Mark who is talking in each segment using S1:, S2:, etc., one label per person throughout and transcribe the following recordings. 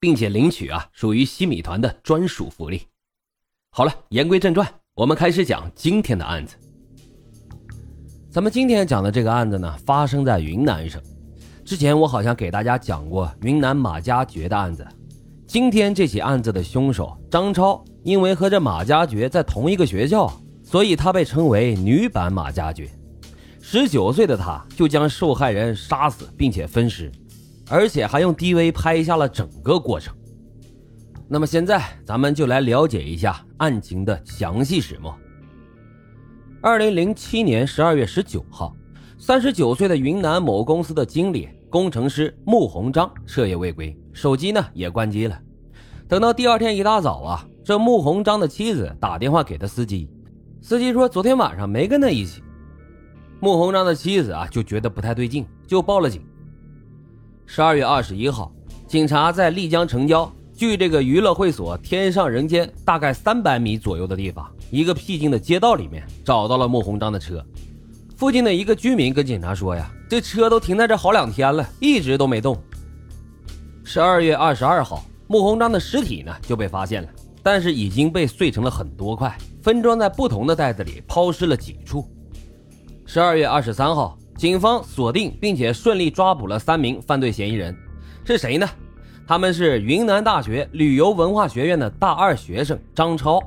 S1: 并且领取啊，属于西米团的专属福利。好了，言归正传，我们开始讲今天的案子。咱们今天讲的这个案子呢，发生在云南省。之前我好像给大家讲过云南马加爵的案子。今天这起案子的凶手张超，因为和这马加爵在同一个学校，所以他被称为女版马加爵。十九岁的他就将受害人杀死，并且分尸。而且还用 DV 拍下了整个过程。那么现在咱们就来了解一下案情的详细始末。二零零七年十二月十九号，三十九岁的云南某公司的经理工程师穆鸿章彻夜未归，手机呢也关机了。等到第二天一大早啊，这穆鸿章的妻子打电话给他司机，司机说昨天晚上没跟他一起。穆鸿章的妻子啊就觉得不太对劲，就报了警。十二月二十一号，警察在丽江城郊距这个娱乐会所“天上人间”大概三百米左右的地方，一个僻静的街道里面找到了穆鸿章的车。附近的一个居民跟警察说：“呀，这车都停在这好两天了，一直都没动。”十二月二十二号，穆鸿章的尸体呢就被发现了，但是已经被碎成了很多块，分装在不同的袋子里，抛尸了几处。十二月二十三号。警方锁定并且顺利抓捕了三名犯罪嫌疑人，是谁呢？他们是云南大学旅游文化学院的大二学生张超，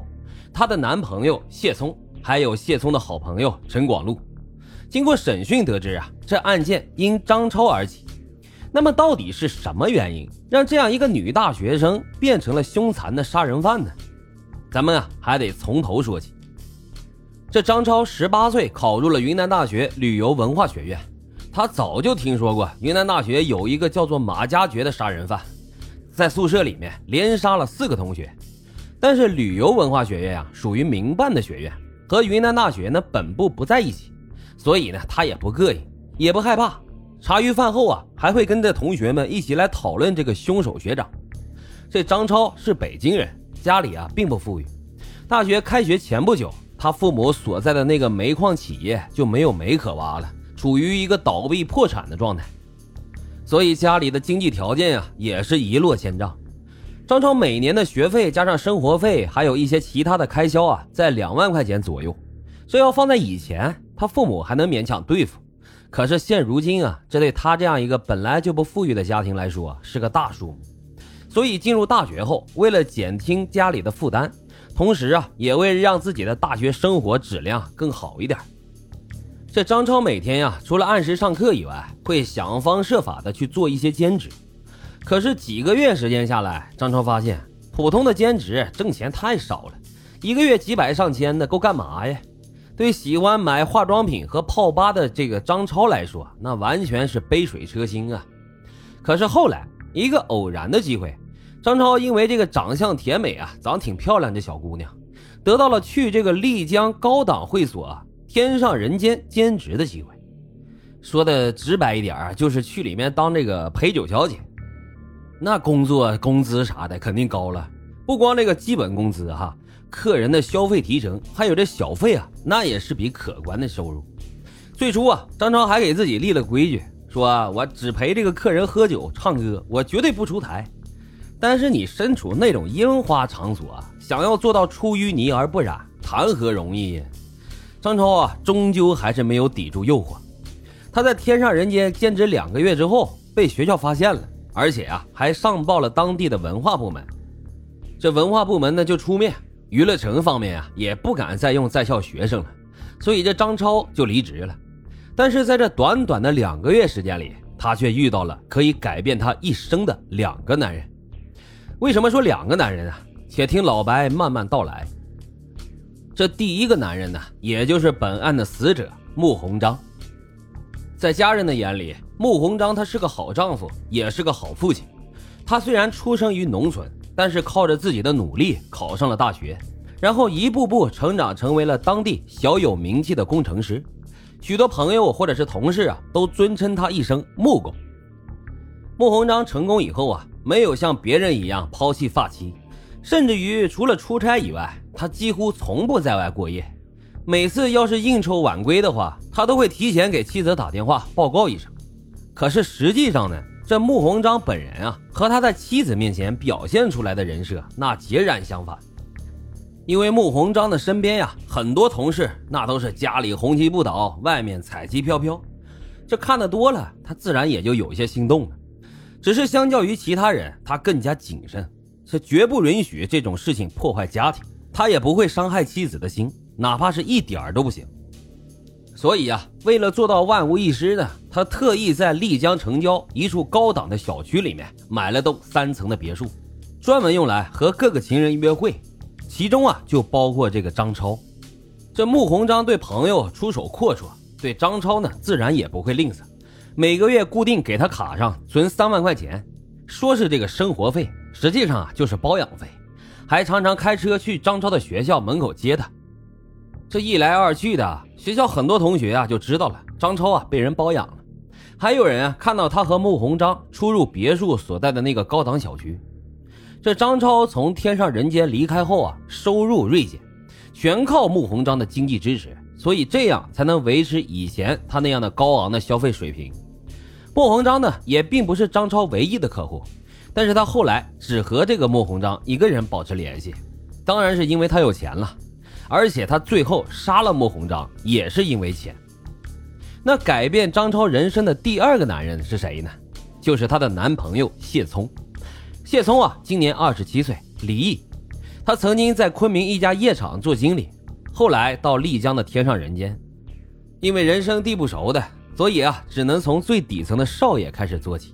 S1: 她的男朋友谢聪，还有谢聪的好朋友陈广禄。经过审讯得知啊，这案件因张超而起。那么到底是什么原因让这样一个女大学生变成了凶残的杀人犯呢？咱们啊还得从头说起。这张超十八岁考入了云南大学旅游文化学院，他早就听说过云南大学有一个叫做马加爵的杀人犯，在宿舍里面连杀了四个同学。但是旅游文化学院啊属于民办的学院，和云南大学呢本部不在一起，所以呢他也不膈应，也不害怕。茶余饭后啊还会跟着同学们一起来讨论这个凶手学长。这张超是北京人，家里啊并不富裕，大学开学前不久。他父母所在的那个煤矿企业就没有煤可挖了，处于一个倒闭破产的状态，所以家里的经济条件啊也是一落千丈。张超每年的学费加上生活费，还有一些其他的开销啊，在两万块钱左右。这要放在以前，他父母还能勉强对付，可是现如今啊，这对他这样一个本来就不富裕的家庭来说是个大数目。所以进入大学后，为了减轻家里的负担。同时啊，也为了让自己的大学生活质量更好一点。这张超每天呀，除了按时上课以外，会想方设法的去做一些兼职。可是几个月时间下来，张超发现，普通的兼职挣钱太少了，一个月几百上千的够干嘛呀？对喜欢买化妆品和泡吧的这个张超来说，那完全是杯水车薪啊。可是后来一个偶然的机会。张超因为这个长相甜美啊，长得挺漂亮，这小姑娘得到了去这个丽江高档会所“天上人间”兼职的机会。说的直白一点啊，就是去里面当这个陪酒小姐。那工作工资啥的肯定高了，不光这个基本工资哈，客人的消费提成还有这小费啊，那也是笔可观的收入。最初啊，张超还给自己立了规矩，说我只陪这个客人喝酒唱歌，我绝对不出台。但是你身处那种烟花场所啊，想要做到出淤泥而不染，谈何容易？张超啊，终究还是没有抵住诱惑。他在天上人间兼职两个月之后，被学校发现了，而且啊，还上报了当地的文化部门。这文化部门呢，就出面，娱乐城方面啊，也不敢再用在校学生了，所以这张超就离职了。但是在这短短的两个月时间里，他却遇到了可以改变他一生的两个男人。为什么说两个男人啊？且听老白慢慢道来。这第一个男人呢，也就是本案的死者穆鸿章。在家人的眼里，穆鸿章他是个好丈夫，也是个好父亲。他虽然出生于农村，但是靠着自己的努力考上了大学，然后一步步成长成为了当地小有名气的工程师。许多朋友或者是同事啊，都尊称他一声“穆工”。穆鸿章成功以后啊，没有像别人一样抛弃发妻，甚至于除了出差以外，他几乎从不在外过夜。每次要是应酬晚归的话，他都会提前给妻子打电话报告一声。可是实际上呢，这穆鸿章本人啊，和他在妻子面前表现出来的人设那截然相反。因为穆鸿章的身边呀，很多同事那都是家里红旗不倒，外面彩旗飘飘。这看得多了，他自然也就有些心动了。只是相较于其他人，他更加谨慎，是绝不允许这种事情破坏家庭。他也不会伤害妻子的心，哪怕是一点儿都不行。所以啊，为了做到万无一失呢，他特意在丽江城郊一处高档的小区里面买了栋三层的别墅，专门用来和各个情人约会。其中啊，就包括这个张超。这穆鸿章对朋友出手阔绰，对张超呢，自然也不会吝啬。每个月固定给他卡上存三万块钱，说是这个生活费，实际上啊就是包养费，还常常开车去张超的学校门口接他。这一来二去的，学校很多同学啊就知道了张超啊被人包养了，还有人啊看到他和穆鸿章出入别墅所在的那个高档小区。这张超从天上人间离开后啊，收入锐减，全靠穆鸿章的经济支持，所以这样才能维持以前他那样的高昂的消费水平。莫鸿章呢，也并不是张超唯一的客户，但是他后来只和这个莫鸿章一个人保持联系，当然是因为他有钱了，而且他最后杀了莫鸿章也是因为钱。那改变张超人生的第二个男人是谁呢？就是她的男朋友谢聪。谢聪啊，今年二十七岁，离异。他曾经在昆明一家夜场做经理，后来到丽江的天上人间，因为人生地不熟的。所以啊，只能从最底层的少爷开始做起。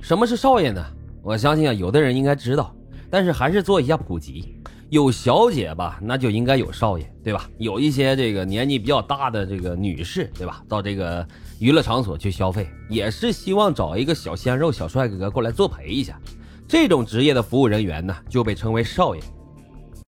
S1: 什么是少爷呢？我相信啊，有的人应该知道，但是还是做一下普及。有小姐吧，那就应该有少爷，对吧？有一些这个年纪比较大的这个女士，对吧？到这个娱乐场所去消费，也是希望找一个小鲜肉、小帅哥过来作陪一下。这种职业的服务人员呢，就被称为少爷。